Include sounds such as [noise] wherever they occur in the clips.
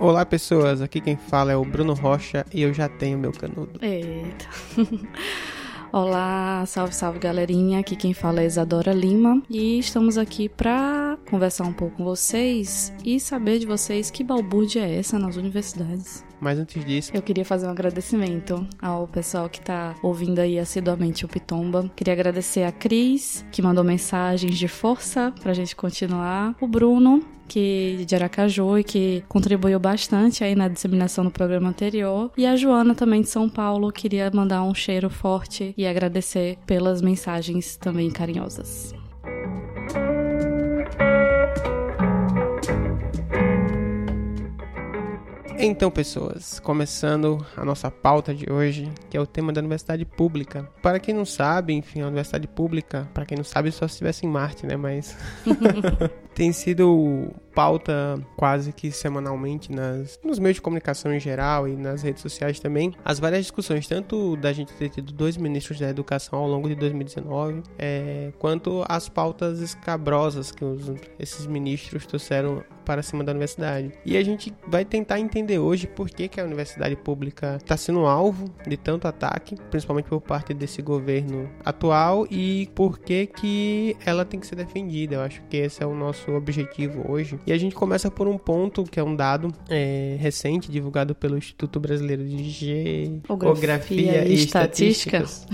Olá pessoas, aqui quem fala é o Bruno Rocha e eu já tenho meu canudo. Eita. [laughs] Olá, salve, salve galerinha. Aqui quem fala é Isadora Lima e estamos aqui para conversar um pouco com vocês e saber de vocês que balbúrdia é essa nas universidades. Mas antes disso, Eu queria fazer um agradecimento ao pessoal que tá ouvindo aí assiduamente o Pitomba. Queria agradecer a Cris, que mandou mensagens de força pra gente continuar. O Bruno, que de Aracaju e que contribuiu bastante aí na disseminação do programa anterior. E a Joana também de São Paulo, queria mandar um cheiro forte e agradecer pelas mensagens também carinhosas. Então, pessoas, começando a nossa pauta de hoje, que é o tema da universidade pública. Para quem não sabe, enfim, a universidade pública, para quem não sabe, só se estivesse em Marte, né? Mas [laughs] [laughs] tem sido pauta quase que semanalmente nas, nos meios de comunicação em geral e nas redes sociais também. As várias discussões, tanto da gente ter tido dois ministros da educação ao longo de 2019, é, quanto as pautas escabrosas que os, esses ministros trouxeram para cima da universidade. E a gente vai tentar entender hoje por que, que a universidade pública está sendo alvo de tanto ataque, principalmente por parte desse governo atual, e por que, que ela tem que ser defendida. Eu acho que esse é o nosso objetivo hoje. E a gente começa por um ponto que é um dado é, recente divulgado pelo Instituto Brasileiro de Geografia e, e Estatísticas,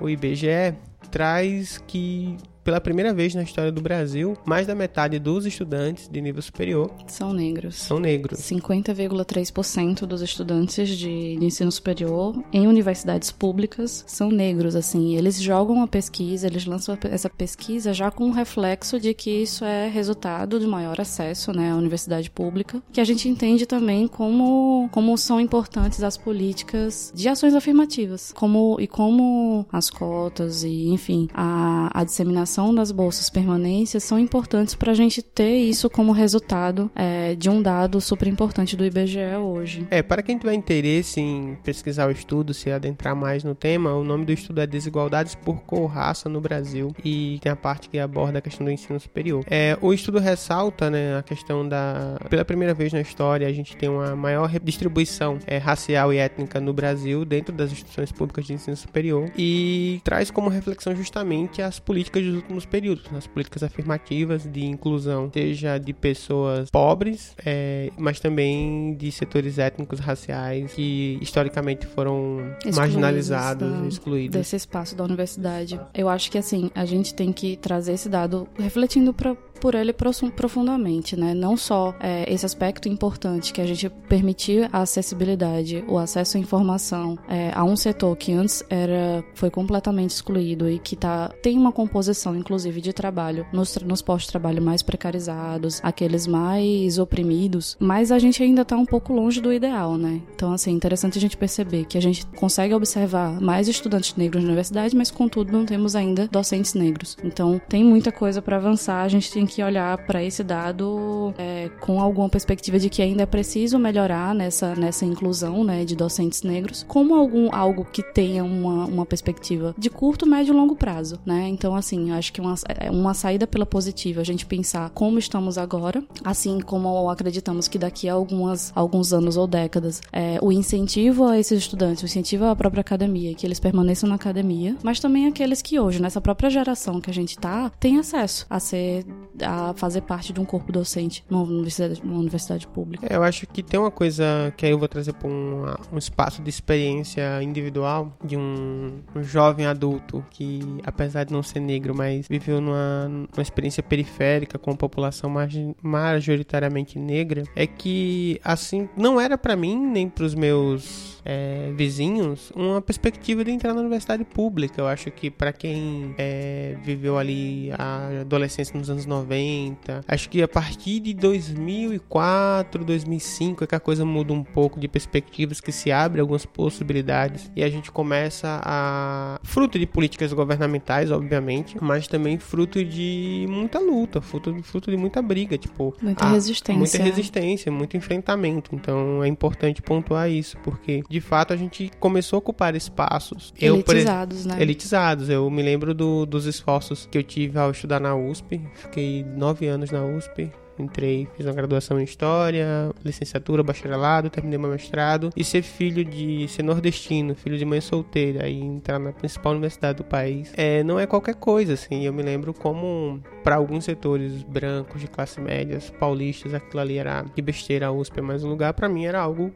o IBGE, traz que pela primeira vez na história do Brasil, mais da metade dos estudantes de nível superior São negros. são negros. 50,3% dos estudantes de, de ensino superior em universidades públicas são negros, assim. Eles jogam a pesquisa, eles lançam essa pesquisa já com o reflexo de que isso é resultado de maior acesso, né, à universidade pública, que a gente entende também como, como são importantes as políticas de ações afirmativas, como e como as cotas e, enfim, a, a disseminação das bolsas permanências são importantes para a gente ter isso como resultado é, de um dado super importante do IBGE hoje. É, para quem tiver interesse em pesquisar o estudo, se adentrar mais no tema, o nome do estudo é Desigualdades por Cor Raça no Brasil e tem a parte que aborda a questão do ensino superior. É, o estudo ressalta né, a questão da. Pela primeira vez na história, a gente tem uma maior distribuição é, racial e étnica no Brasil dentro das instituições públicas de ensino superior e traz como reflexão justamente as políticas últimos períodos, as políticas afirmativas de inclusão, seja de pessoas pobres, é, mas também de setores étnicos, raciais que historicamente foram Excluídos marginalizados, da- excluídos. Desse espaço da universidade. Eu acho que, assim, a gente tem que trazer esse dado refletindo pra, por ele profundamente, né? Não só é, esse aspecto importante que a gente permitir a acessibilidade, o acesso à informação é, a um setor que antes era foi completamente excluído e que tá, tem uma composição, inclusive, de trabalho nos, nos postos de trabalho mais precarizados, aqueles mais oprimidos, mas a gente ainda tá um pouco longe do ideal, né? Então, assim, interessante a gente perceber que a gente consegue observar mais estudantes negros na universidade, mas contudo não temos ainda docentes negros. Então, tem muita coisa para avançar, a gente tem que olhar para esse dado é, com alguma perspectiva de que ainda é preciso melhorar nessa, nessa inclusão, né, de docentes negros, como algum algo que tenha uma, uma perspectiva de curto, médio e longo prazo, né? Então, assim, acho que uma, é uma saída pela positiva, a gente pensar como estamos agora, assim como acreditamos que daqui a algumas, alguns anos ou décadas, é, o incentivo a esses estudantes, o incentivo à própria academia, que eles permaneçam na academia, mas também aqueles que hoje, nessa própria geração que a gente tá, têm acesso a ser, a fazer parte de um corpo docente numa universidade, numa universidade pública. É, eu acho que tem uma coisa que aí eu vou trazer para um, um espaço de experiência individual de um, um jovem adulto que, apesar de não ser negro, mas viveu numa, numa experiência periférica com população margi- majoritariamente negra, é que, assim, não era para mim nem para os meus é, vizinhos uma perspectiva de entrar na universidade pública. Eu acho que para quem é, viveu ali a adolescência nos anos 90, acho que a partir de 2004, 2005 é que a coisa muda um pouco de perspectivas, que se abre algumas possibilidades e a gente começa a fruto de políticas governamentais, obviamente, mas também fruto de muita luta, fruto, fruto de muita briga, tipo Muita resistência. muita resistência, muito enfrentamento. Então é importante pontuar isso, porque de fato a gente começou a ocupar espaços. Eu, Elitizados, né? elitizados. Eu me lembro do- dos esforços que eu tive ao estudar na USP. Fiquei nove anos na USP. Entrei, fiz uma graduação em História, licenciatura, bacharelado, terminei meu mestrado. E ser filho de... ser nordestino, filho de mãe solteira e entrar na principal universidade do país, é, não é qualquer coisa, assim. Eu me lembro como, para alguns setores brancos, de classe médias, paulistas, aquilo ali era que besteira a USP é mais um lugar. para mim era algo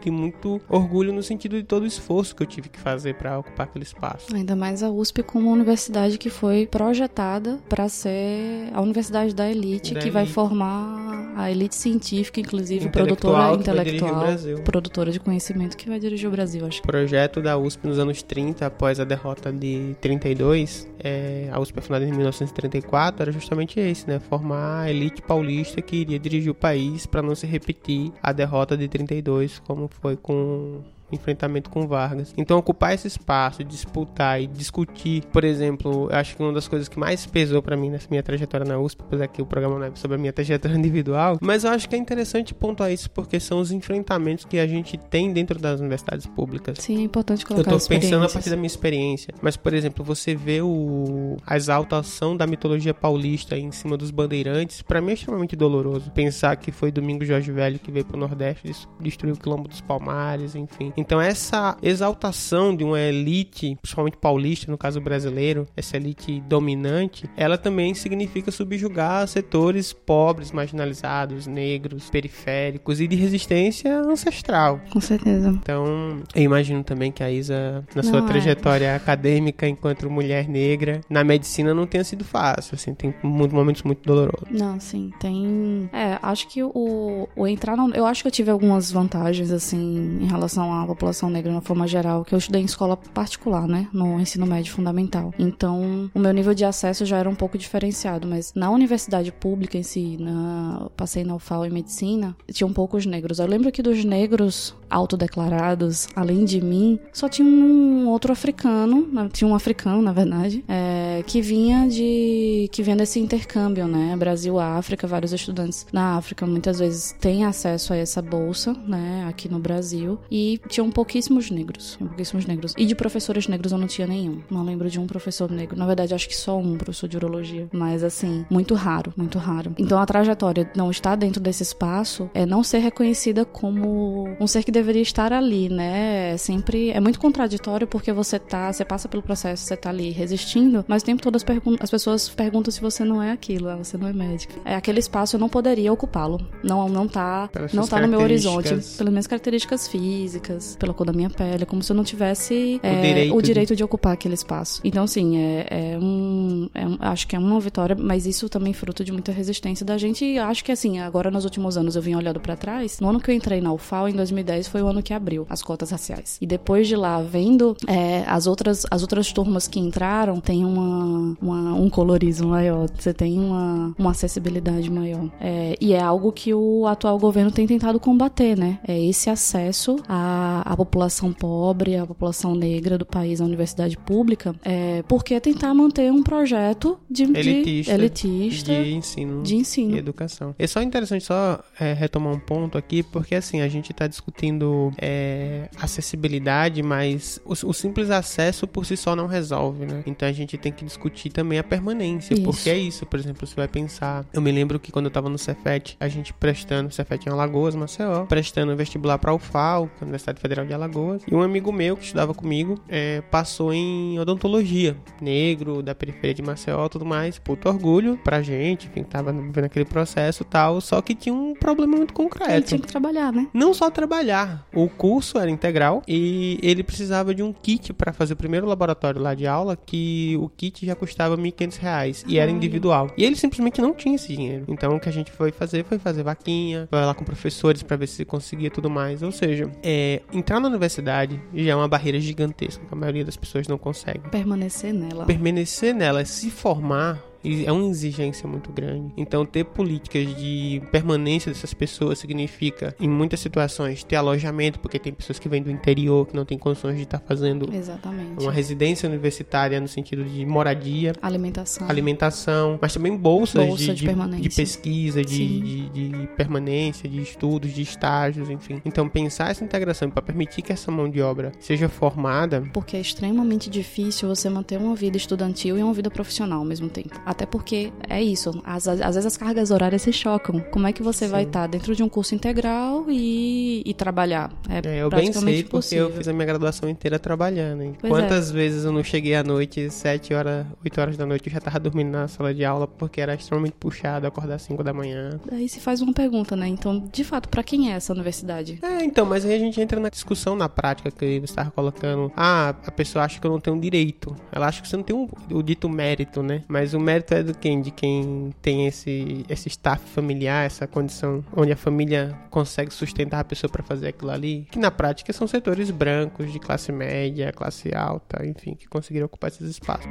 de muito orgulho no sentido de todo o esforço que eu tive que fazer para ocupar aquele espaço. Ainda mais a USP como uma universidade que foi projetada para ser a universidade da elite, da que elite. vai formar a elite científica, inclusive produtora intelectual, produtora de conhecimento que vai dirigir o Brasil, acho. O projeto da USP nos anos 30, após a derrota de 32, é, a USP é fundada em 1934, era justamente esse, né? Formar a elite paulista que iria dirigir o país para não se repetir a derrota de 32, como foi com enfrentamento com Vargas. Então, ocupar esse espaço, disputar e discutir, por exemplo, eu acho que uma das coisas que mais pesou para mim nessa minha trajetória na USP, apesar que o programa não é sobre a minha [laughs] trajetória individual, mas eu acho que é interessante pontuar isso porque são os enfrentamentos que a gente tem dentro das universidades públicas. Sim, é importante colocar Eu tô pensando a partir da minha experiência, mas, por exemplo, você vê o... a exaltação da mitologia paulista em cima dos bandeirantes, para mim é extremamente doloroso. Pensar que foi Domingo Jorge Velho que veio pro Nordeste, destruiu o Quilombo dos Palmares, enfim. Então essa exaltação de uma elite, principalmente paulista, no caso brasileiro, essa elite dominante, ela também significa subjugar setores pobres, marginalizados, negros, periféricos e de resistência ancestral. Com certeza. Então, eu imagino também que a Isa, na sua não, é. trajetória acadêmica enquanto mulher negra, na medicina não tenha sido fácil, assim, tem momentos muito dolorosos. Não, sim, tem... É, acho que o, o entrar... No... Eu acho que eu tive algumas vantagens, assim, em relação a população negra na forma geral, que eu estudei em escola particular, né, no ensino médio fundamental. Então, o meu nível de acesso já era um pouco diferenciado, mas na universidade pública em si, na passei na UFAL em medicina, tinham poucos negros. Eu lembro que dos negros autodeclarados, além de mim, só tinha um outro africano, tinha um africano, na verdade, é, que vinha de que vinha desse intercâmbio, né, Brasil África, vários estudantes na África muitas vezes têm acesso a essa bolsa, né, aqui no Brasil e tinham pouquíssimos negros, pouquíssimos negros. E de professores negros eu não tinha nenhum. Não lembro de um professor negro. Na verdade, acho que só um professor de urologia. Mas assim, muito raro, muito raro. Então a trajetória não estar dentro desse espaço é não ser reconhecida como um ser que deveria estar ali, né? É sempre é muito contraditório porque você tá, você passa pelo processo, você tá ali resistindo, mas o tempo todo as, as pessoas perguntam se você não é aquilo, ah, você não é médico. É aquele espaço eu não poderia ocupá-lo. Não não tá, não tá no meu horizonte, pelas minhas características físicas, pela cor da minha pele, como se eu não tivesse é, o, direito, o direito de... de... ocupar aquele espaço. Então, assim, é, é, um, é um, Acho que é uma vitória, mas isso também é fruto de muita resistência da gente. E acho que, assim, agora nos últimos anos eu vim olhando para trás. No ano que eu entrei na UFAL, em 2010, foi o ano que abriu as cotas raciais. E depois de lá, vendo é, as, outras, as outras turmas que entraram, tem uma, uma um colorismo maior, você tem uma, uma acessibilidade maior. É, e é algo que o atual governo tem tentado combater, né? É esse acesso a a, população pobre, a população negra do país à universidade pública, é, porque tentar manter um projeto de elitista, de, elitista, de ensino, de ensino e educação. É só interessante só é, retomar um ponto aqui, porque assim, a gente está discutindo é, acessibilidade, mas o, o, simples acesso por si só não resolve, né? Então a gente tem que discutir também a permanência, isso. porque é isso, por exemplo, você vai pensar, eu me lembro que quando eu estava no Cefet, a gente prestando, Cefet em Alagoas, Maceió, prestando vestibular para UFAL, é Universidade Federal de Alagoas. E um amigo meu que estudava comigo é, passou em odontologia, negro, da periferia de Maceió tudo mais. Puto orgulho pra gente, enfim, tava vendo aquele processo e tal. Só que tinha um problema muito concreto. Ele tinha que trabalhar, né? Não só trabalhar. O curso era integral e ele precisava de um kit para fazer o primeiro laboratório lá de aula, que o kit já custava R$ 1.500 e era individual. E ele simplesmente não tinha esse dinheiro. Então o que a gente foi fazer foi fazer vaquinha, foi lá com professores para ver se conseguia tudo mais. Ou seja, é, entrar na universidade já é uma barreira gigantesca, que a maioria das pessoas não consegue. Permanecer nela. Permanecer nela, se formar é uma exigência muito grande. Então, ter políticas de permanência dessas pessoas significa, em muitas situações, ter alojamento, porque tem pessoas que vêm do interior que não têm condições de estar fazendo Exatamente. uma residência universitária no sentido de moradia, alimentação, alimentação, mas também bolsas Bolsa de, de, de, pesquisa, de, de, permanência, de estudos, de estágios, enfim. Então, pensar essa integração para permitir que essa mão de obra seja formada. Porque é extremamente difícil você manter uma vida estudantil e uma vida profissional ao mesmo tempo Até porque é isso, às, às vezes as cargas horárias se chocam. Como é que você Sim. vai estar dentro de um curso integral e, e trabalhar? É, é eu bem sei porque eu fiz a minha graduação inteira trabalhando. E quantas é. vezes eu não cheguei à noite, 7 horas, 8 horas da noite, eu já tava dormindo na sala de aula porque era extremamente puxado acordar às 5 da manhã. Aí se faz uma pergunta, né? Então, de fato, para quem é essa universidade? É, então, mas aí a gente entra na discussão na prática que você estava colocando. Ah, a pessoa acha que eu não tenho direito. Ela acha que você não tem um, o dito mérito, né? Mas o mérito é do quem? De quem tem esse, esse staff familiar, essa condição onde a família consegue sustentar a pessoa para fazer aquilo ali. Que na prática são setores brancos, de classe média, classe alta, enfim, que conseguiram ocupar esses espaços.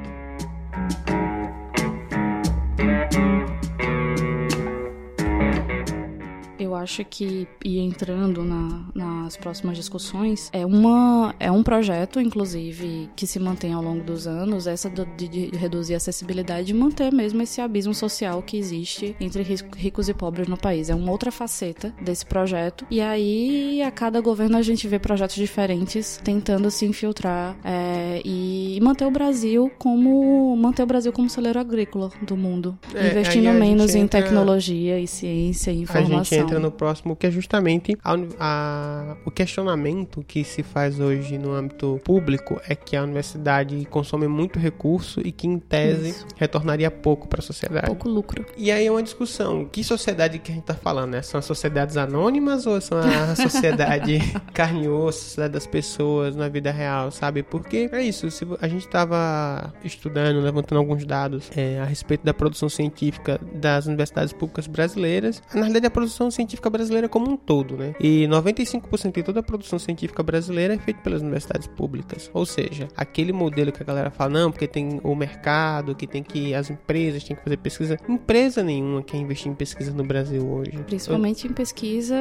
Acho que, e entrando na, nas próximas discussões, é, uma, é um projeto, inclusive, que se mantém ao longo dos anos, essa de, de reduzir a acessibilidade e manter mesmo esse abismo social que existe entre ricos e pobres no país. É uma outra faceta desse projeto. E aí, a cada governo, a gente vê projetos diferentes tentando se infiltrar é, e manter o Brasil como manter o Brasil como celeiro agrícola do mundo, é, investindo menos em tecnologia e ciência e informação. A gente entra no próximo, que é justamente a, a, o questionamento que se faz hoje no âmbito público é que a universidade consome muito recurso e que, em tese, Isso. retornaria pouco para a sociedade. Pouco lucro. E aí é uma discussão. Que sociedade que a gente está falando, né? São as sociedades anônimas ou são a [laughs] sociedade carne e osso, sociedade das pessoas na vida real, sabe? Porque é isso. Se a gente estava estudando, levantando alguns dados é, a respeito da produção científica das universidades públicas brasileiras, na verdade a produção científica científica brasileira como um todo, né? E 95% de toda a produção científica brasileira é feita pelas universidades públicas. Ou seja, aquele modelo que a galera fala, não, porque tem o mercado, que tem que as empresas têm que fazer pesquisa. Empresa nenhuma quer investir em pesquisa no Brasil hoje. Principalmente Eu... em pesquisa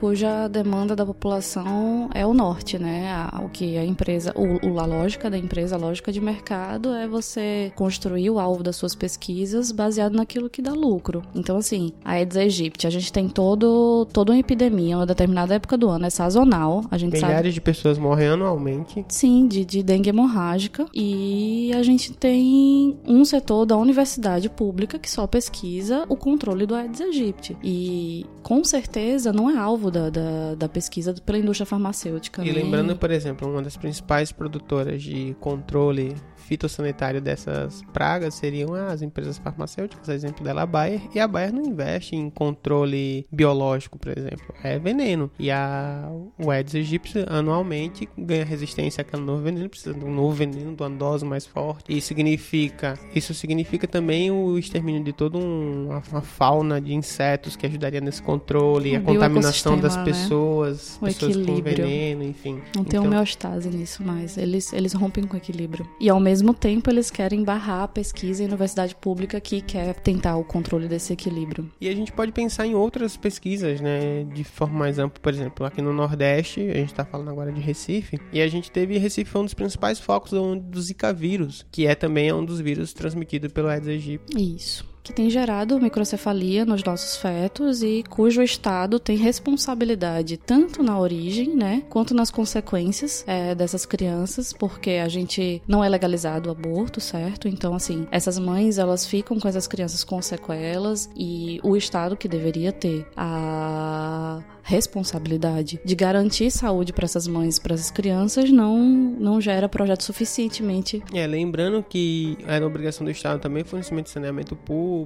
cuja demanda da população é o norte, né? O que a empresa, o, a lógica da empresa, a lógica de mercado é você construir o alvo das suas pesquisas baseado naquilo que dá lucro. Então, assim, a Aedes aegypti, a gente tem todo todo, toda uma epidemia, uma determinada época do ano, é sazonal. A gente Milhares sabe... de pessoas morrem anualmente. Sim, de, de dengue hemorrágica. E a gente tem um setor da universidade pública que só pesquisa o controle do Aedes aegypti. E com certeza não é alvo da, da, da pesquisa pela indústria farmacêutica. E né? lembrando, por exemplo, uma das principais produtoras de controle fitossanitário dessas pragas seriam as empresas farmacêuticas, exemplo dela a Bayer, e a Bayer não investe em controle biológico, por exemplo, é veneno. E a o Aedes aegypti anualmente ganha resistência àquele novo veneno, precisa de um novo veneno, de uma dose mais forte. E significa, isso significa também o extermínio de toda um, uma, fauna de insetos que ajudaria nesse controle, a contaminação das pessoas, né? pessoas com veneno, enfim. Não tem então, homeostase nisso mais, eles, eles rompem com o equilíbrio. E ao mesmo mesmo tempo, eles querem barrar a pesquisa em universidade pública que quer tentar o controle desse equilíbrio. E a gente pode pensar em outras pesquisas, né, de forma mais ampla, por exemplo, aqui no Nordeste, a gente está falando agora de Recife, e a gente teve Recife foi um dos principais focos do, do Zika vírus, que é também um dos vírus transmitidos pelo Aedes aegypti. Isso que tem gerado microcefalia nos nossos fetos e cujo Estado tem responsabilidade tanto na origem, né, quanto nas consequências é, dessas crianças, porque a gente não é legalizado o aborto, certo? Então, assim, essas mães elas ficam com essas crianças com sequelas e o Estado que deveria ter a responsabilidade de garantir saúde para essas mães, para essas crianças, não, não gera projeto suficientemente. É, lembrando que era obrigação do Estado também fornecimento de saneamento público,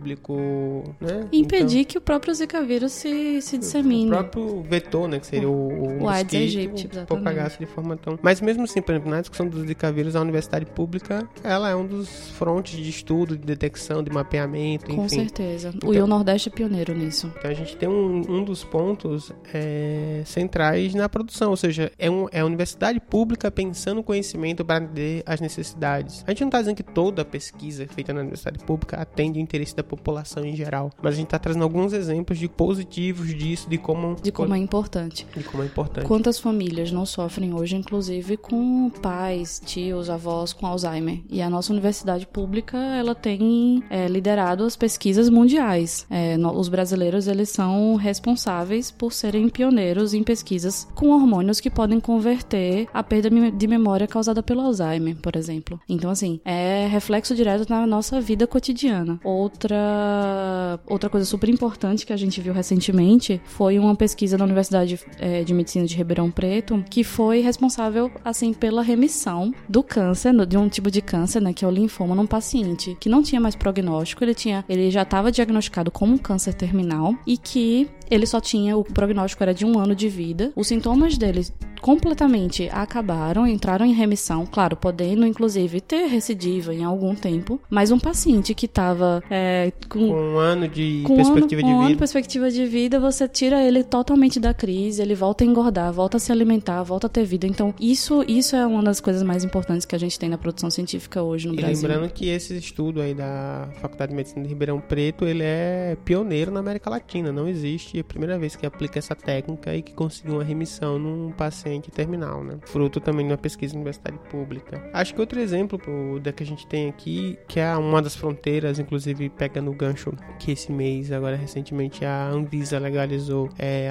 né? E impedir então, que o próprio Zika vírus se, se dissemine. O próprio vetor, né, que seria o, o, o Aedes aegypti, propagasse de forma tão... Mas mesmo assim, por exemplo, na discussão do Zika vírus, a universidade pública, ela é um dos frontes de estudo, de detecção, de mapeamento, enfim. Com certeza. Então, o Nordeste é pioneiro nisso. Então a gente tem um, um dos pontos é, centrais na produção, ou seja, é, um, é a universidade pública pensando conhecimento para atender as necessidades. A gente não está dizendo que toda pesquisa feita na universidade pública atende o interesse da população em geral, mas a gente está trazendo alguns exemplos de positivos disso, de como de como é importante. De como é importante. Quantas famílias não sofrem hoje, inclusive com pais, tios, avós com Alzheimer? E a nossa universidade pública ela tem é, liderado as pesquisas mundiais. É, no, os brasileiros eles são responsáveis por serem pioneiros em pesquisas com hormônios que podem converter a perda de memória causada pelo Alzheimer, por exemplo. Então, assim, é reflexo direto na nossa vida cotidiana. Outra, outra coisa super importante que a gente viu recentemente foi uma pesquisa da Universidade é, de Medicina de Ribeirão Preto que foi responsável, assim, pela remissão do câncer, de um tipo de câncer, né, que é o linfoma, num paciente que não tinha mais prognóstico, ele tinha, ele já estava diagnosticado como um câncer terminal e que ele só tinha, o prognóstico era de um ano de vida. Os sintomas dele completamente acabaram, entraram em remissão, claro, podendo inclusive ter recidiva em algum tempo, mas um paciente que estava é, com, com, um ano de perspectiva ano, de um vida. Ano, perspectiva de vida, você tira ele totalmente da crise, ele volta a engordar, volta a se alimentar, volta a ter vida. Então, isso, isso é uma das coisas mais importantes que a gente tem na produção científica hoje no e Brasil. Lembrando que esse estudo aí da Faculdade de Medicina de Ribeirão Preto, ele é pioneiro na América Latina, não existe a primeira vez que aplica essa técnica e que conseguiu uma remissão num paciente terminal, né? Fruto também de uma pesquisa em universidade pública. Acho que outro exemplo da que a gente tem aqui, que é uma das fronteiras, inclusive pegando o gancho que esse mês, agora recentemente, a Anvisa legalizou é,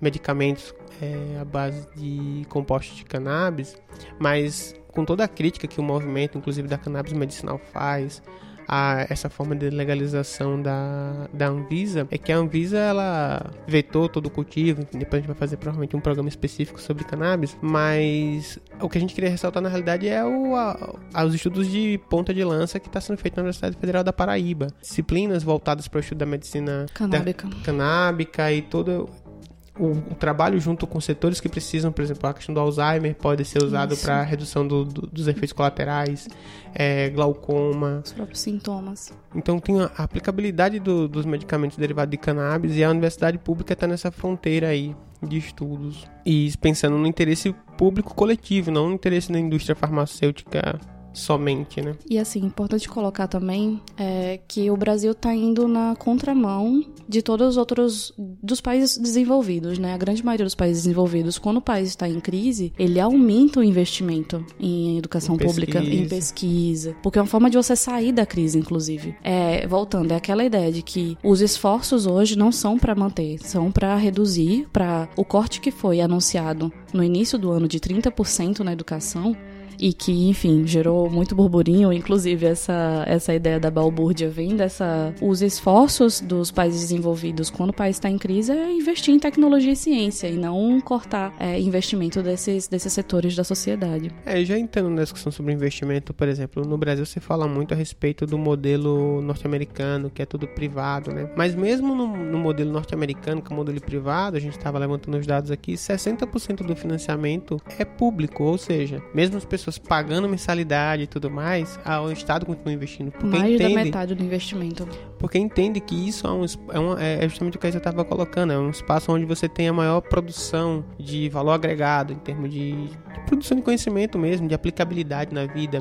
medicamentos é, à base de compostos de cannabis, mas com toda a crítica que o movimento, inclusive da cannabis medicinal, faz, a essa forma de legalização da, da Anvisa é que a Anvisa ela vetou todo o cultivo, depois a gente vai fazer provavelmente um programa específico sobre cannabis, mas o que a gente queria ressaltar na realidade é o, a, os estudos de ponta de lança que está sendo feito na Universidade Federal da Paraíba. Disciplinas voltadas para o estudo da medicina canábica, da, canábica e todo o, o, trabalho junto com setores que precisam, por exemplo, a questão do Alzheimer pode ser usado para redução do, do, dos efeitos colaterais, é, glaucoma. Os próprios sintomas. Então tem a aplicabilidade do, dos medicamentos derivados de cannabis e a universidade pública está nessa fronteira aí de estudos e pensando no interesse público coletivo, não no interesse da indústria farmacêutica somente, né? E assim, importante colocar também é que o Brasil está indo na contramão de todos os outros dos países desenvolvidos, né? A grande maioria dos países desenvolvidos, quando o país está em crise, ele aumenta o investimento em educação em pública, em pesquisa, porque é uma forma de você sair da crise, inclusive. É, voltando, é aquela ideia de que os esforços hoje não são para manter, são para reduzir, para o corte que foi anunciado no início do ano de 30% na educação e que, enfim, gerou muito burburinho, inclusive essa, essa ideia da balbúrdia vem dessa... Os esforços dos países desenvolvidos quando o país está em crise é investir em tecnologia e ciência e não cortar é, investimento desses, desses setores da sociedade. É, já entrando na discussão sobre investimento, por exemplo, no Brasil se fala muito a respeito do modelo norte-americano, que é tudo privado, né? Mas mesmo no, no modelo norte-americano, que é o modelo privado, a gente estava levantando os dados aqui, 60% do financiamento é público, ou seja, mesmo as pessoas pessoas pagando mensalidade e tudo mais, o Estado continua investindo. Porque Mais entende, da metade do investimento. Porque entende que isso é, um, é, uma, é justamente o que eu estava colocando, é um espaço onde você tem a maior produção de valor agregado, em termos de, de produção de conhecimento mesmo, de aplicabilidade na vida.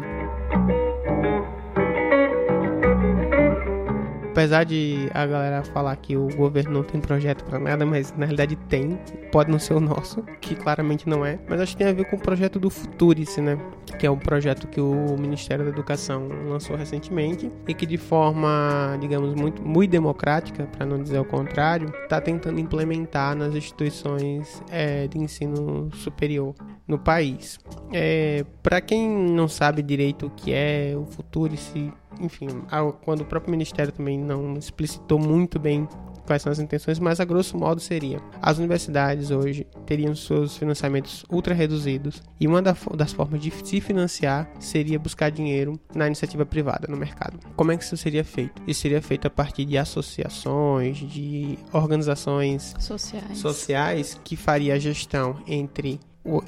Apesar de a galera falar que o governo não tem projeto para nada, mas na realidade tem, pode não ser o nosso, que claramente não é, mas acho que tem a ver com o projeto do Futurice, né? Que é um projeto que o Ministério da Educação lançou recentemente e que de forma, digamos, muito, muito democrática, para não dizer o contrário, está tentando implementar nas instituições é, de ensino superior no país. É, para quem não sabe direito o que é o Futurice, enfim, quando o próprio Ministério também não explicitou muito bem quais são as intenções, mas a grosso modo seria: as universidades hoje teriam seus financiamentos ultra reduzidos e uma das formas de se financiar seria buscar dinheiro na iniciativa privada, no mercado. Como é que isso seria feito? Isso seria feito a partir de associações, de organizações sociais, sociais que faria a gestão entre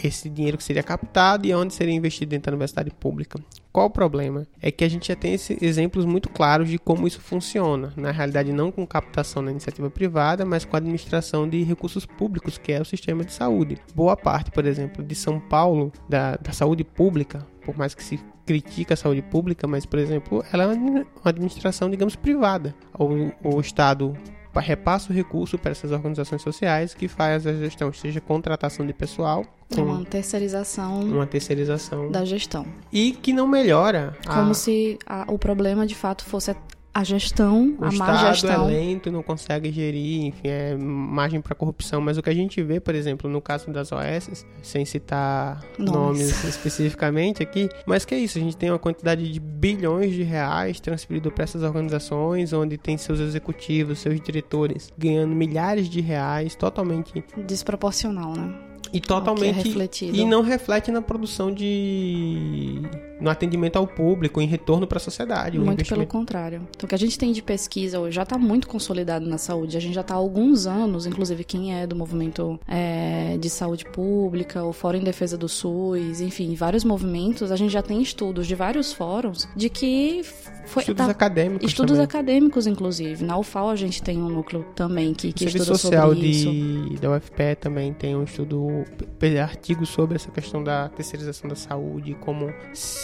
esse dinheiro que seria captado e onde seria investido dentro da universidade pública. Qual o problema? É que a gente já tem esses exemplos muito claros de como isso funciona. Na realidade, não com captação na iniciativa privada, mas com a administração de recursos públicos, que é o sistema de saúde. Boa parte, por exemplo, de São Paulo, da, da saúde pública, por mais que se critica a saúde pública, mas, por exemplo, ela é uma administração, digamos, privada. O, o Estado repassa o recurso para essas organizações sociais que faz a gestão, seja contratação de pessoal. Com uma terceirização. Uma terceirização. Da gestão. E que não melhora. Como a... se a, o problema de fato fosse a gestão, o a má gestão. é lento, não consegue gerir, enfim, é margem para corrupção. Mas o que a gente vê, por exemplo, no caso das OS, sem citar nomes. nomes especificamente aqui, mas que é isso, a gente tem uma quantidade de bilhões de reais transferido para essas organizações, onde tem seus executivos, seus diretores ganhando milhares de reais, totalmente desproporcional, né? E totalmente. É e não reflete na produção de. no atendimento ao público, em retorno para a sociedade. Muito pelo contrário. Então, o que a gente tem de pesquisa hoje já está muito consolidado na saúde. A gente já está há alguns anos, inclusive quem é do movimento é, de saúde pública, o Fórum em Defesa do SUS, enfim, vários movimentos, a gente já tem estudos de vários fóruns de que. Foi, estudos tá, acadêmicos. Estudos também. acadêmicos, inclusive. Na UFAL a gente tem um núcleo também que, que estuda social sobre de, isso. da UFPE também tem um estudo artigos sobre essa questão da terceirização da saúde, como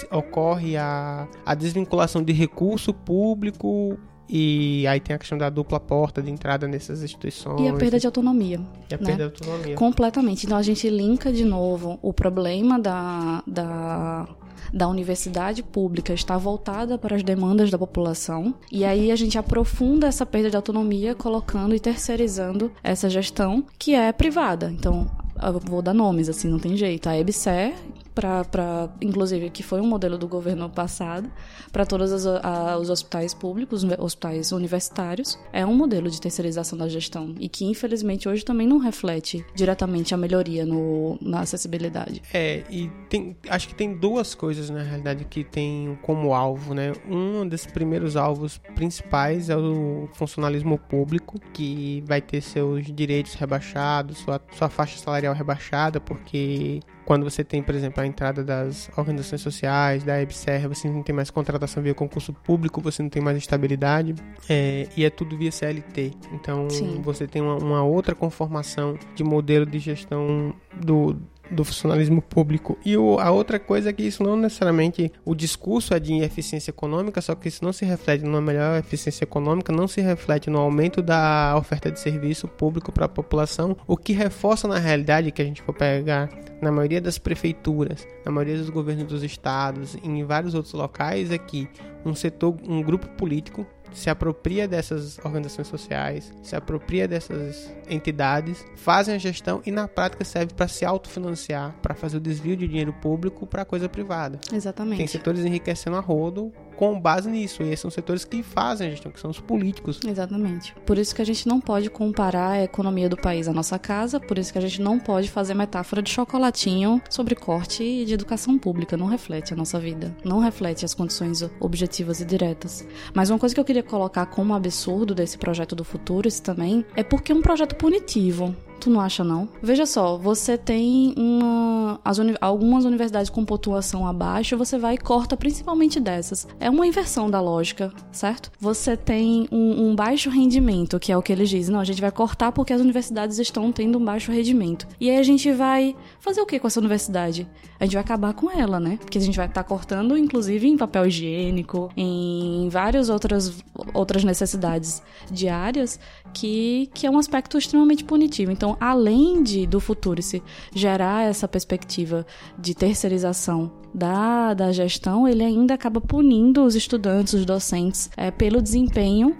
ocorre a, a desvinculação de recurso público e aí tem a questão da dupla porta de entrada nessas instituições. E a perda de autonomia. E a né? perda de autonomia. Completamente. Então a gente linka de novo o problema da, da, da universidade pública estar voltada para as demandas da população. E aí a gente aprofunda essa perda de autonomia colocando e terceirizando essa gestão que é privada. Então eu vou dar nomes, assim, não tem jeito. A EBSER, para, inclusive, que foi um modelo do governo passado, para todos os, os hospitais públicos, hospitais universitários, é um modelo de terceirização da gestão e que, infelizmente, hoje também não reflete diretamente a melhoria no, na acessibilidade. É, e tem, acho que tem duas coisas, na realidade, que tem como alvo, né? Um desses primeiros alvos principais é o funcionalismo público, que vai ter seus direitos rebaixados, sua, sua faixa salarial rebaixada, porque quando você tem, por exemplo, a entrada das organizações sociais, da EBSER, você não tem mais contratação via concurso público, você não tem mais estabilidade, é, e é tudo via CLT. Então, Sim. você tem uma, uma outra conformação de modelo de gestão do, do funcionalismo público. E o, a outra coisa é que isso não necessariamente o discurso é de eficiência econômica, só que isso não se reflete numa melhor eficiência econômica, não se reflete no aumento da oferta de serviço público para a população, o que reforça na realidade que a gente for pegar na maioria das prefeituras, na maioria dos governos dos estados, em vários outros locais é que um setor, um grupo político se apropria dessas organizações sociais, se apropria dessas entidades, fazem a gestão e na prática serve para se autofinanciar, para fazer o desvio de dinheiro público para coisa privada. Exatamente. Tem setores enriquecendo a rodo com base nisso. E esses são setores que fazem a gestão, que são os políticos. Exatamente. Por isso que a gente não pode comparar a economia do país à nossa casa, por isso que a gente não pode fazer metáfora de chocolatinho sobre corte de educação pública. Não reflete a nossa vida, não reflete as condições objetivas e diretas. Mas uma coisa que eu queria colocar como absurdo desse projeto do futuro, isso também, é porque é um projeto punitivo. Tu não acha, não? Veja só, você tem uma, uni, algumas universidades com pontuação abaixo, você vai e corta principalmente dessas. É uma inversão da lógica, certo? Você tem um, um baixo rendimento, que é o que eles dizem. Não, a gente vai cortar porque as universidades estão tendo um baixo rendimento. E aí a gente vai fazer o que com essa universidade? A gente vai acabar com ela, né? Porque a gente vai estar tá cortando, inclusive, em papel higiênico, em várias outras, outras necessidades diárias, que, que é um aspecto extremamente punitivo. Então, então, além de do futuro se gerar essa perspectiva de terceirização da, da gestão, ele ainda acaba punindo os estudantes, os docentes, é, pelo desempenho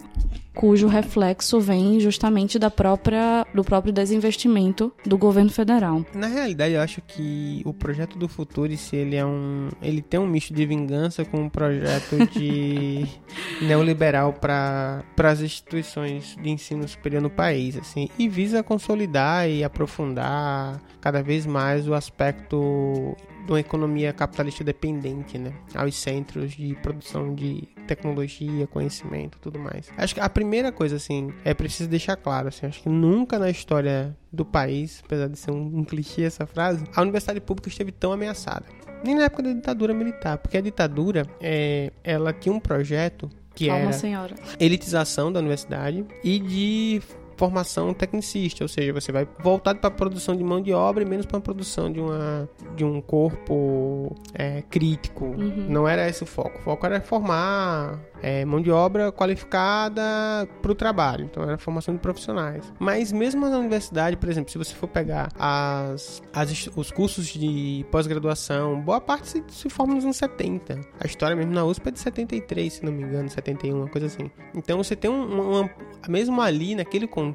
cujo reflexo vem justamente da própria, do próprio desinvestimento do governo federal. Na realidade, eu acho que o projeto do Futurice, ele é um, ele tem um misto de vingança com um projeto de [laughs] neoliberal para as instituições de ensino superior no país, assim, e visa consolidar e aprofundar cada vez mais o aspecto de uma economia capitalista dependente, né, aos centros de produção de tecnologia, conhecimento, tudo mais. Acho que a primeira coisa assim é preciso deixar claro, assim, acho que nunca na história do país, apesar de ser um, um clichê essa frase, a universidade pública esteve tão ameaçada. Nem na época da ditadura militar, porque a ditadura, é, ela tinha um projeto que Calma, era senhora. elitização da universidade e de formação tecnicista, ou seja, você vai voltado para a produção de mão de obra e menos para a produção de, uma, de um corpo é, crítico. Uhum. Não era esse o foco. O foco era formar é, mão de obra qualificada para o trabalho. Então era formação de profissionais. Mas mesmo na universidade, por exemplo, se você for pegar as, as os cursos de pós-graduação, boa parte se, se forma nos anos 70. A história mesmo na USP é de 73, se não me engano, 71, uma coisa assim. Então você tem um, uma, mesmo ali, naquele contexto,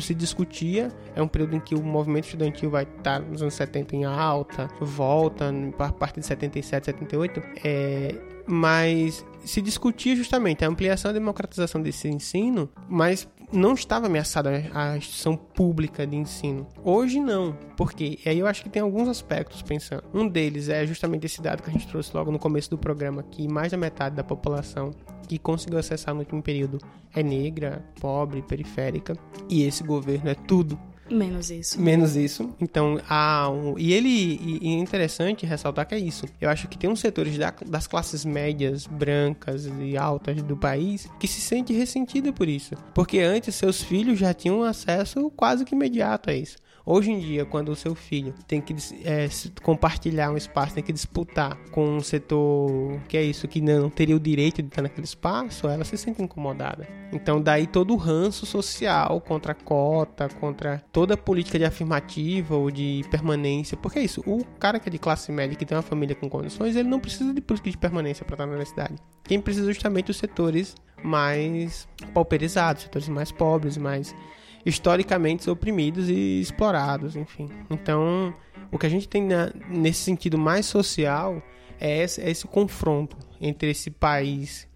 se discutia, é um período em que o movimento estudantil vai estar nos anos 70 em alta, volta a partir de 77, 78, é, mas se discutia justamente a ampliação e democratização desse ensino, mas não estava ameaçada a instituição pública de ensino. Hoje não, porque aí eu acho que tem alguns aspectos pensando. Um deles é justamente esse dado que a gente trouxe logo no começo do programa, que mais da metade da população que conseguiu acessar no último período é negra, pobre, periférica, e esse governo é tudo Menos isso. Menos isso. Então, há um... E ele. E, é interessante ressaltar que é isso. Eu acho que tem uns setores da, das classes médias, brancas e altas do país que se sente ressentido por isso. Porque antes seus filhos já tinham acesso quase que imediato a isso. Hoje em dia, quando o seu filho tem que é, compartilhar um espaço, tem que disputar com um setor que é isso, que não teria o direito de estar naquele espaço, ela se sente incomodada. Então, daí todo o ranço social contra a cota, contra toda a política de afirmativa ou de permanência. Porque é isso, o cara que é de classe média, que tem uma família com condições, ele não precisa de política de permanência para estar na universidade. Quem precisa justamente os setores mais pauperizados, setores mais pobres, mais historicamente oprimidos e explorados, enfim. Então, o que a gente tem na, nesse sentido mais social é esse, é esse confronto entre esse país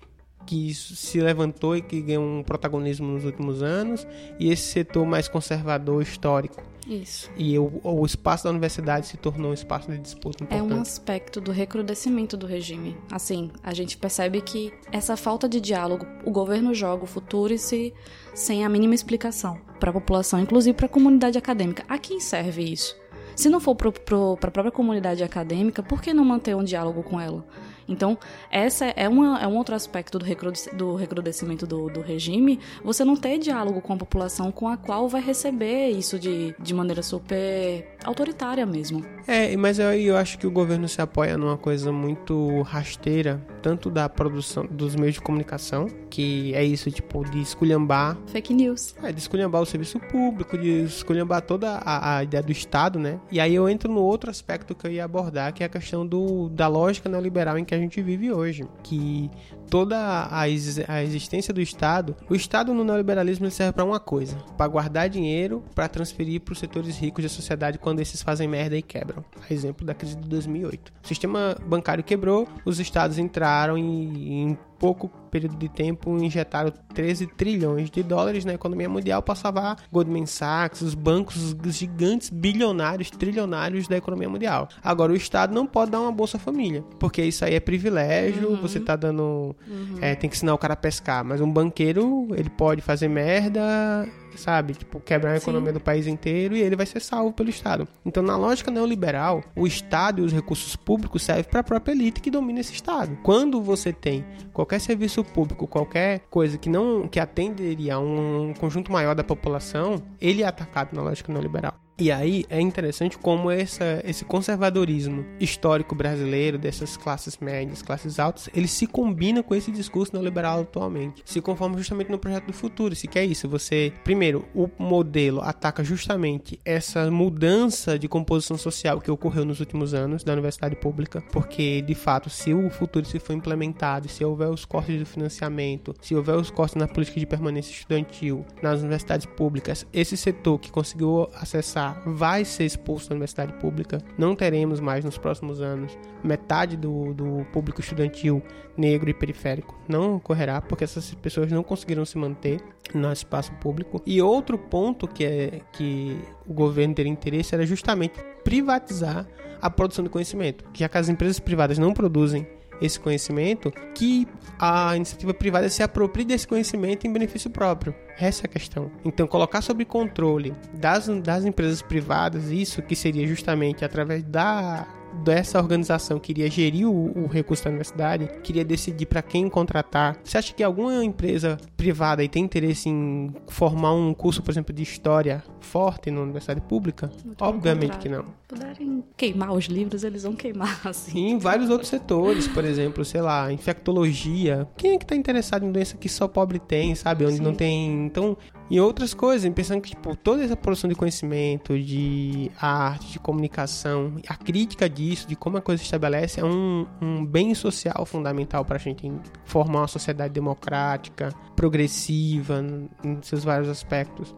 que se levantou e que ganhou um protagonismo nos últimos anos e esse setor mais conservador histórico isso. E o, o espaço da universidade se tornou um espaço de disputa importante. É um aspecto do recrudescimento do regime. Assim, a gente percebe que essa falta de diálogo, o governo joga o futuro e se sem a mínima explicação para a população, inclusive para a comunidade acadêmica. A quem serve isso? Se não for para a própria comunidade acadêmica, por que não manter um diálogo com ela? Então, essa é, uma, é um outro aspecto do, recrudescimento, do recrudescimento do, do, regime, você não ter diálogo com a população com a qual vai receber isso de, de maneira super autoritária mesmo. É, mas eu, eu acho que o governo se apoia numa coisa muito rasteira, tanto da produção dos meios de comunicação, que é isso, tipo, de esculhambar. Fake news. É, de esculhambar o serviço público, de esculhambar toda a, a ideia do Estado, né? E aí eu entro no outro aspecto que eu ia abordar, que é a questão do, da lógica neoliberal em que a gente vive hoje. Que toda a, a existência do Estado, o Estado no neoliberalismo serve para uma coisa: para guardar dinheiro para transferir para os setores ricos da sociedade quando esses fazem merda e quebram. A exemplo da crise de 2008. O sistema bancário quebrou, os estados entraram em, em pouco período de tempo injetaram 13 trilhões de dólares na economia mundial para salvar Goldman Sachs, os bancos gigantes, bilionários, trilionários da economia mundial. Agora, o Estado não pode dar uma Bolsa Família, porque isso aí é privilégio, uhum. você tá dando... Uhum. É, tem que ensinar o cara a pescar, mas um banqueiro, ele pode fazer merda sabe? Tipo, quebrar a economia Sim. do país inteiro e ele vai ser salvo pelo Estado. Então, na lógica neoliberal, o Estado e os recursos públicos servem para a própria elite que domina esse Estado. Quando você tem qualquer serviço público, qualquer coisa que não que atenderia a um conjunto maior da população, ele é atacado na lógica neoliberal. E aí é interessante como essa, esse conservadorismo histórico brasileiro, dessas classes médias, classes altas, ele se combina com esse discurso neoliberal atualmente. Se conforma justamente no projeto do futuro. Se quer isso, você. Primeiro, o modelo ataca justamente essa mudança de composição social que ocorreu nos últimos anos da universidade pública. Porque, de fato, se o futuro se for implementado, se houver os cortes do financiamento, se houver os cortes na política de permanência estudantil, nas universidades públicas, esse setor que conseguiu acessar vai ser expulso da universidade pública. Não teremos mais nos próximos anos metade do, do público estudantil negro e periférico. Não ocorrerá porque essas pessoas não conseguiram se manter no espaço público. E outro ponto que, é, que o governo teria interesse era justamente privatizar a produção de conhecimento, já que as empresas privadas não produzem esse conhecimento, que a iniciativa privada se aproprie desse conhecimento em benefício próprio. Essa é a questão. Então, colocar sob controle das, das empresas privadas, isso que seria justamente através da dessa organização que iria gerir o, o recurso da universidade, queria decidir para quem contratar. Você acha que alguma empresa privada e tem interesse em formar um curso, por exemplo, de história forte na universidade pública? Obviamente que não. Puderem queimar os livros, eles vão queimar, [laughs] assim. E em vários outros setores, por exemplo, sei lá, infectologia. Quem é que tá interessado em doença que só pobre tem, sabe? Onde Sim. não tem. Então, e outras coisas, pensando que tipo, toda essa produção de conhecimento, de arte, de comunicação, a crítica disso, de como a coisa se estabelece, é um, um bem social fundamental para a gente formar uma sociedade democrática, progressiva, em seus vários aspectos.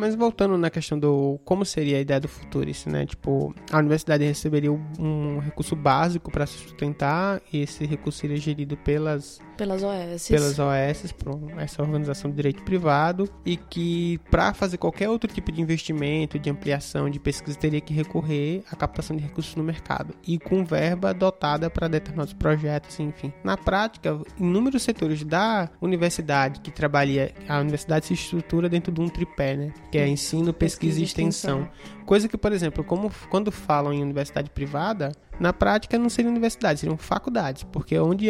Mas voltando na questão do como seria a ideia do futuro, né? Tipo, a universidade receberia um recurso básico para se sustentar e esse recurso seria gerido pelas pelas OS. Pelas OS, por essa organização de direito privado, e que para fazer qualquer outro tipo de investimento, de ampliação, de pesquisa, teria que recorrer à captação de recursos no mercado e com verba dotada para determinados projetos, enfim. Na prática, inúmeros setores da universidade que trabalha, a universidade se estrutura dentro de um tripé, né? Que é ensino, pesquisa, e extensão. extensão. Coisa que, por exemplo, como quando falam em universidade privada, na prática não seriam universidades, seriam faculdades, porque onde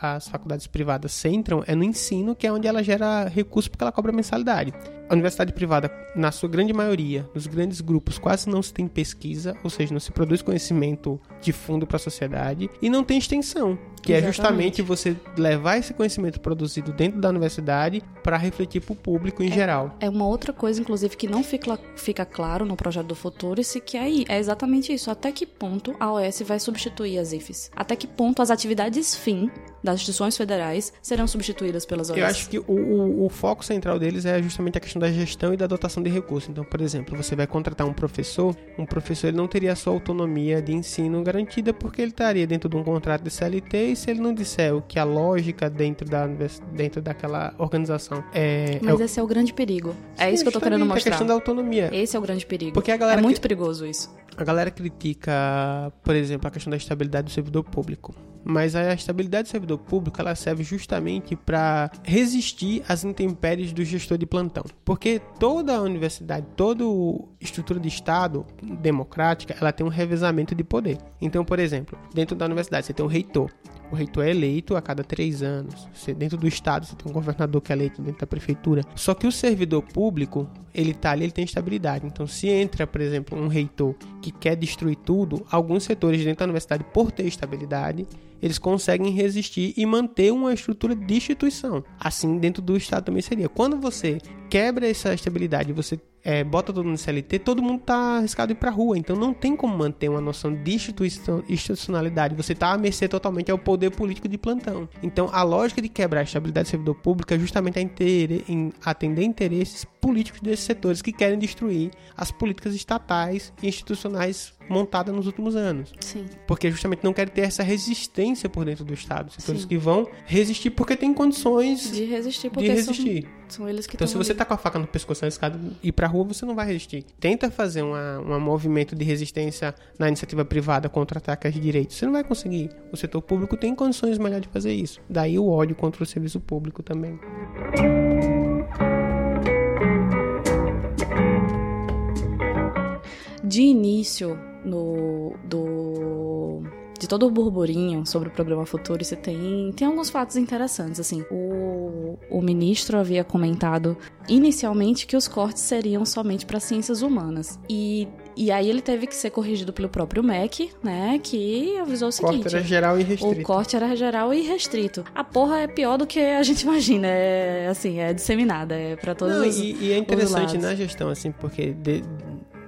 as faculdades privadas centram é no ensino, que é onde ela gera recurso porque ela cobra mensalidade. A universidade privada, na sua grande maioria, nos grandes grupos, quase não se tem pesquisa, ou seja, não se produz conhecimento de fundo para a sociedade e não tem extensão que Exatamente. é justamente você levar esse conhecimento produzido dentro da universidade para refletir para o público em é, geral. É uma outra coisa, inclusive, que não fica, fica claro no projeto do futuro, esse que é, é exatamente isso. Até que ponto a OS vai substituir as IFES? Até que ponto as atividades fim das instituições federais serão substituídas pelas OS? Eu acho que o, o, o foco central deles é justamente a questão da gestão e da dotação de recursos. Então, por exemplo, você vai contratar um professor, um professor ele não teria a sua autonomia de ensino garantida porque ele estaria dentro de um contrato de CLT e se ele não disser o que a lógica dentro, da, dentro daquela organização é. Mas é esse é o grande perigo. É Sim, isso que eu tô querendo mostrar. É a questão da autonomia. Esse é o grande perigo. Porque a galera é muito que... perigoso isso. A galera critica, por exemplo, a questão da estabilidade do servidor público. Mas a estabilidade do servidor público ela serve justamente para resistir às intempéries do gestor de plantão. Porque toda a universidade, toda estrutura de Estado democrática, ela tem um revezamento de poder. Então, por exemplo, dentro da universidade você tem um reitor. O reitor é eleito a cada três anos. Você, dentro do estado, você tem um governador que é eleito dentro da prefeitura. Só que o servidor público, ele tá ali, ele tem estabilidade. Então, se entra, por exemplo, um reitor que quer destruir tudo, alguns setores dentro da universidade, por ter estabilidade, eles conseguem resistir e manter uma estrutura de instituição. Assim, dentro do Estado também seria. Quando você quebra essa estabilidade, você é, bota todo mundo no CLT, todo mundo tá arriscado ir pra rua. Então não tem como manter uma noção de institucionalidade. Você tá à mercê totalmente ao poder político de plantão. Então a lógica de quebrar a estabilidade do servidor público é justamente a em atender interesses políticos desses setores que querem destruir as políticas estatais e institucionais montadas nos últimos anos. Sim. Porque justamente não querem ter essa resistência por dentro do Estado. Setores Sim. que vão resistir porque têm condições de resistir. Porque de resistir. São, são eles que Então se você ali. tá com a faca no pescoço arriscado e ir pra rua, você não vai resistir. Tenta fazer um movimento de resistência na iniciativa privada contra ataques de direitos. Você não vai conseguir. O setor público tem condições melhores de fazer isso. Daí o ódio contra o serviço público também. De início, no do de todo o burburinho sobre o programa Futuro, você tem, tem alguns fatos interessantes, assim. O, o ministro havia comentado inicialmente que os cortes seriam somente para ciências humanas. E e aí ele teve que ser corrigido pelo próprio MEC, né? Que avisou o seguinte: o corte era geral e restrito. O corte era geral e restrito. A porra é pior do que a gente [laughs] imagina. É assim, é disseminada, é para todos Não, os. E, e é interessante na gestão, assim, porque de,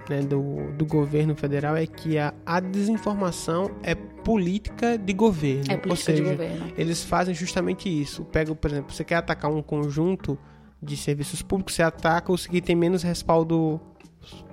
né, do, do governo federal é que a, a desinformação é política de governo. É política Ou seja, de governo. eles fazem justamente isso. Pega, por exemplo, você quer atacar um conjunto de serviços públicos, você ataca os que tem menos respaldo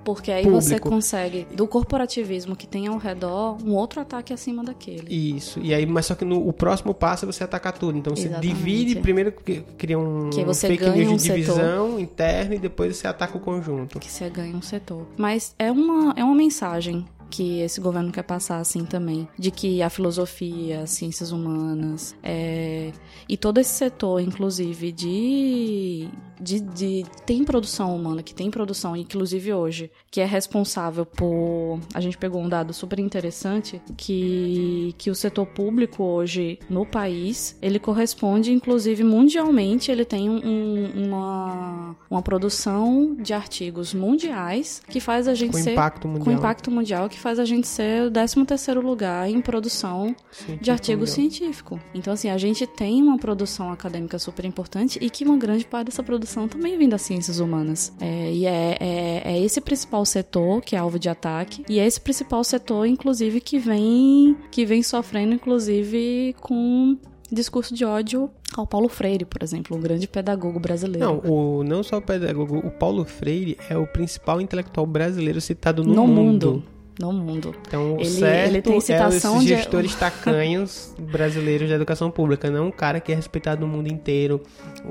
porque aí público. você consegue, do corporativismo que tem ao redor, um outro ataque acima daquele. Isso. E aí, mas só que no o próximo passo é você atacar tudo. Então você Exatamente. divide, primeiro cria um que você fake ganha news de um divisão setor, interna e depois você ataca o conjunto. Que você ganha um setor. Mas é uma, é uma mensagem que esse governo quer passar assim também, de que a filosofia, as ciências humanas, é, e todo esse setor, inclusive de, de, de tem produção humana, que tem produção, inclusive hoje, que é responsável por, a gente pegou um dado super interessante que que o setor público hoje no país ele corresponde, inclusive mundialmente, ele tem um, uma uma produção de artigos mundiais que faz a gente com ser impacto mundial. com impacto mundial que faz a gente ser o 13 terceiro lugar em produção Científico de artigo mundial. científico. Então, assim, a gente tem uma produção acadêmica super importante e que uma grande parte dessa produção também vem das ciências humanas. É, e é, é, é esse principal setor que é alvo de ataque e é esse principal setor, inclusive, que vem, que vem sofrendo, inclusive, com discurso de ódio ao Paulo Freire, por exemplo, um grande pedagogo brasileiro. Não, o, não só o pedagogo, o Paulo Freire é o principal intelectual brasileiro citado no, no mundo. mundo. No mundo. Então, o Ele- certo ele tem é citação de- gestores tacanhos brasileiros da educação pública, não um cara que é respeitado no mundo inteiro,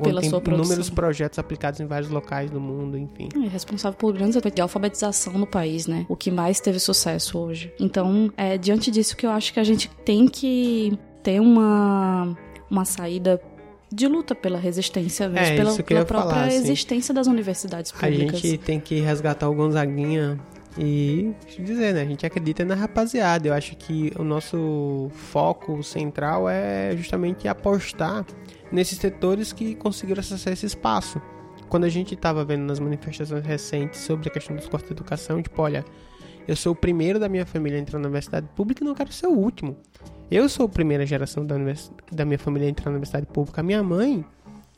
Pela tem sua produção. inúmeros projetos aplicados em vários locais do mundo, enfim. É responsável por grandes eventos de alfabetização no país, né? O que mais teve sucesso hoje. Então, é diante disso que eu acho que a gente tem que ter uma, uma saída de luta pela resistência mesmo, É, pela, pela própria falar, assim. existência das universidades A públicas. gente tem que resgatar o Gonzaguinha e deixa eu dizer, né? A gente acredita na rapaziada. Eu acho que o nosso foco central é justamente apostar nesses setores que conseguiram acessar esse espaço. Quando a gente estava vendo nas manifestações recentes sobre a questão dos cortes de educação, tipo, olha, eu sou o primeiro da minha família a entrar na universidade pública e não quero ser o último. Eu sou a primeira geração da, univers- da minha família a entrar na universidade pública. Minha mãe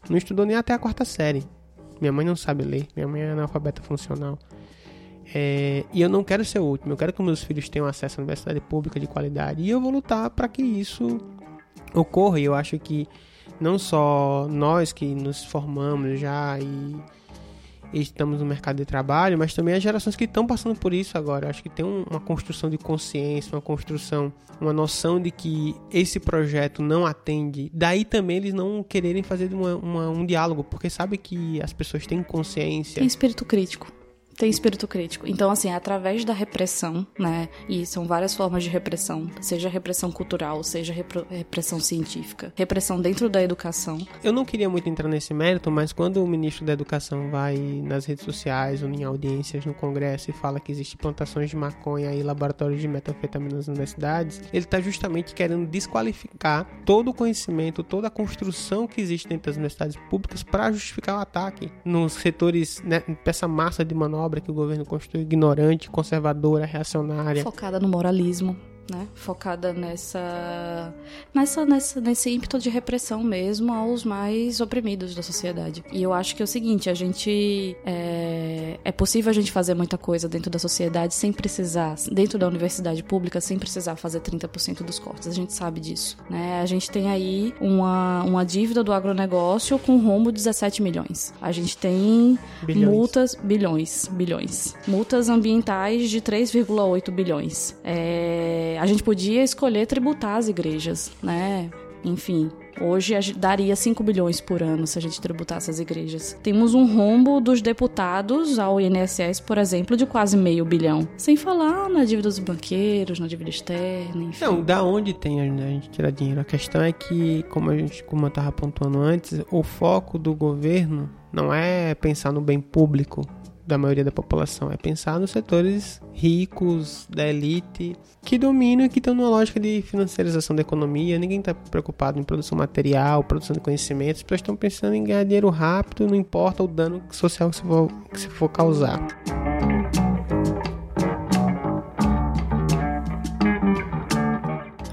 não estudou nem até a quarta série. Minha mãe não sabe ler. Minha mãe é analfabeta funcional. É, e eu não quero ser o último. Eu quero que meus filhos tenham acesso à universidade pública de qualidade. E eu vou lutar para que isso ocorra. E eu acho que não só nós que nos formamos já e, estamos no mercado de trabalho, mas também as gerações que estão passando por isso agora. Eu acho que tem um- uma construção de consciência, uma construção, uma noção de que esse projeto não atende. Daí também eles não quererem fazer uma- uma- um diálogo, porque sabe que as pessoas têm consciência. Tem espírito crítico. Tem espírito crítico. Então, assim, através da repressão, né? E são várias formas de repressão, seja repressão cultural, seja repressão científica, repressão dentro da educação. Eu não queria muito entrar nesse mérito, mas quando o ministro da Educação vai nas redes sociais ou em audiências no Congresso e fala que existe plantações de maconha e laboratórios de metanfetamina nas universidades, ele está justamente querendo desqualificar todo o conhecimento, toda a construção que existe dentro das universidades públicas para justificar o ataque nos setores, né, essa massa de manobra que o governo construiu ignorante, conservadora, reacionária. Focada no moralismo, né? Focada nessa, nessa, nessa nesse ímpeto de repressão mesmo aos mais oprimidos da sociedade. E eu acho que é o seguinte, a gente é, é possível a gente fazer muita coisa dentro da sociedade sem precisar, dentro da universidade pública, sem precisar fazer 30% dos cortes. A gente sabe disso, né? A gente tem aí uma, uma dívida do agronegócio com rombo de 17 milhões. A gente tem Bilhões. multas bilhões, bilhões. Multas ambientais de 3,8 bilhões. É, a gente podia escolher tributar as igrejas, né? Enfim, hoje daria 5 bilhões por ano se a gente tributasse as igrejas. Temos um rombo dos deputados ao INSS, por exemplo, de quase meio bilhão. Sem falar na dívida dos banqueiros, na dívida externa, enfim. Não, da onde tem a gente tirar dinheiro? A questão é que, como a gente, como eu tava pontuando antes, o foco do governo não é pensar no bem público da maioria da população, é pensar nos setores ricos, da elite, que dominam e que estão numa lógica de financiarização da economia. Ninguém está preocupado em produção material, produção de conhecimento, as pessoas estão pensando em ganhar dinheiro rápido, não importa o dano social que se for, que se for causar.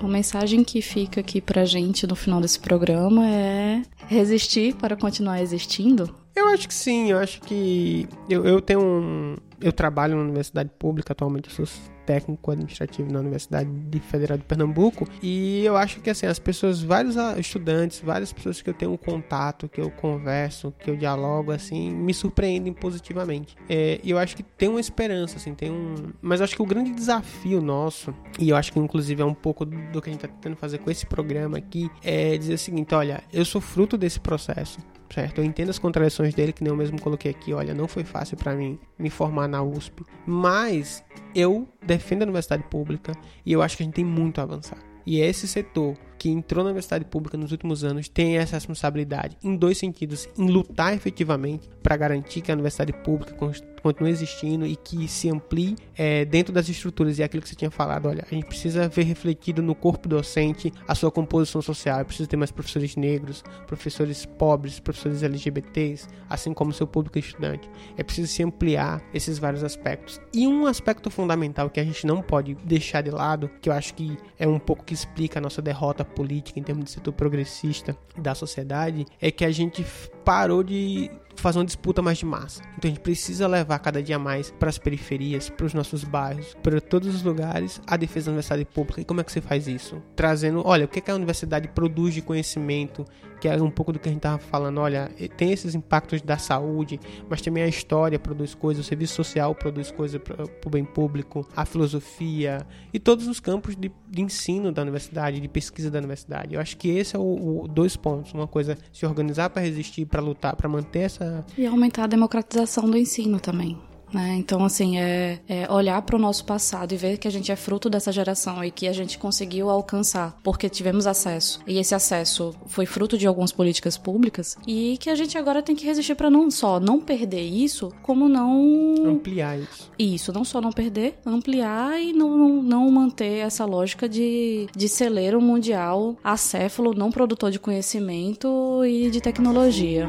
Uma mensagem que fica aqui pra gente no final desse programa é resistir para continuar existindo. Eu acho que sim, eu acho que eu, eu tenho um. Eu trabalho na universidade pública atualmente, eu sou técnico administrativo na Universidade de Federal de Pernambuco e eu acho que assim, as pessoas, vários estudantes, várias pessoas que eu tenho contato, que eu converso, que eu dialogo, assim, me surpreendem positivamente. É, E eu acho que tem uma esperança, assim, tem um. Mas eu acho que o grande desafio nosso, e eu acho que inclusive é um pouco do que a gente tá tentando fazer com esse programa aqui, é dizer o seguinte: olha, eu sou fruto desse processo. Certo? Eu entendo as contradições dele, que nem eu mesmo coloquei aqui, olha, não foi fácil para mim me formar na USP, mas eu defendo a universidade pública e eu acho que a gente tem muito a avançar. E é esse setor que entrou na universidade pública nos últimos anos tem essa responsabilidade em dois sentidos: em lutar efetivamente para garantir que a universidade pública continue existindo e que se amplie é, dentro das estruturas. E é aquilo que você tinha falado: olha, a gente precisa ver refletido no corpo docente a sua composição social. Precisa ter mais professores negros, professores pobres, professores LGBTs, assim como seu público estudante. É preciso se ampliar esses vários aspectos. E um aspecto fundamental que a gente não pode deixar de lado, que eu acho que é um pouco que explica a nossa derrota política, em termos de setor progressista da sociedade, é que a gente parou de fazer uma disputa mais de massa. Então a gente precisa levar cada dia mais para as periferias, para os nossos bairros, para todos os lugares a defesa da universidade pública. E como é que você faz isso? Trazendo, olha, o que, que a universidade produz de conhecimento, que é um pouco do que a gente estava falando. Olha, tem esses impactos da saúde, mas também a história produz coisas, o serviço social produz coisas para o bem público, a filosofia e todos os campos de, de, ensino da universidade, de pesquisa da universidade. Eu acho que esse é o, o dois pontos. Uma coisa, se organizar para resistir, para lutar, para manter essa... E aumentar a democratização do ensino também. Né? Então, assim, é, é olhar para o nosso passado e ver que a gente é fruto dessa geração e que a gente conseguiu alcançar porque tivemos acesso. E esse acesso foi fruto de algumas políticas públicas e que a gente agora tem que resistir para não só não perder isso, como não. Ampliar isso. Isso, não só não perder, ampliar e não, não, não manter essa lógica de, de celeiro mundial acéfalo, não produtor de conhecimento e de tecnologia.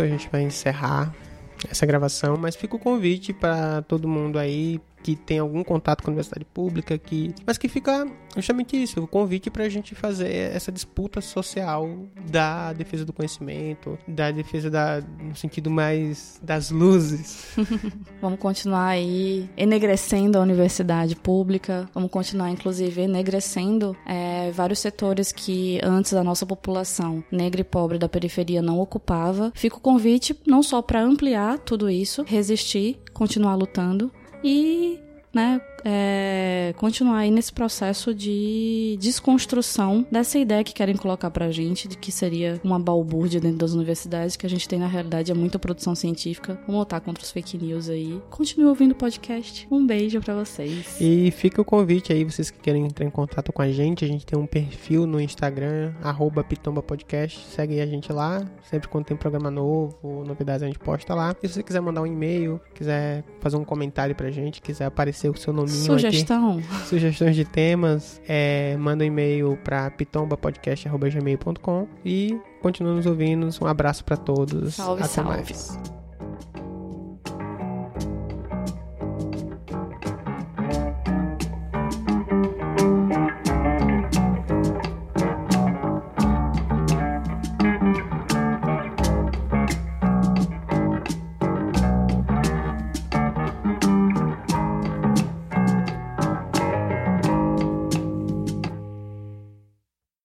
A gente vai encerrar essa gravação, mas fica o convite para todo mundo aí que tem algum contato com a universidade pública, que mas que fica justamente isso, o convite para a gente fazer essa disputa social da defesa do conhecimento, da defesa da, no sentido mais das luzes. [laughs] vamos continuar aí enegrecendo a universidade pública, vamos continuar inclusive enegrecendo é, vários setores que antes a nossa população negra e pobre da periferia não ocupava. Fica o convite não só para ampliar tudo isso, resistir, continuar lutando, e né, é, continuar aí nesse processo de desconstrução dessa ideia que querem colocar pra gente, de que seria uma balbúrdia dentro das universidades, que a gente tem na realidade é muita produção científica. Vamos lutar contra os fake news aí. Continue ouvindo o podcast. Um beijo para vocês. E fica o convite aí, vocês que querem entrar em contato com a gente, a gente tem um perfil no Instagram, arroba Pitomba Podcast. Segue a gente lá, sempre quando tem programa novo, novidades a gente posta lá. E se você quiser mandar um e-mail, quiser fazer um comentário pra gente, quiser aparecer o seu nome Sugestão. Sugestões de temas, é, manda um e-mail para pitombapodcast.gmail.com e continua nos ouvindo. Um abraço para todos. Salve, Até salve. mais.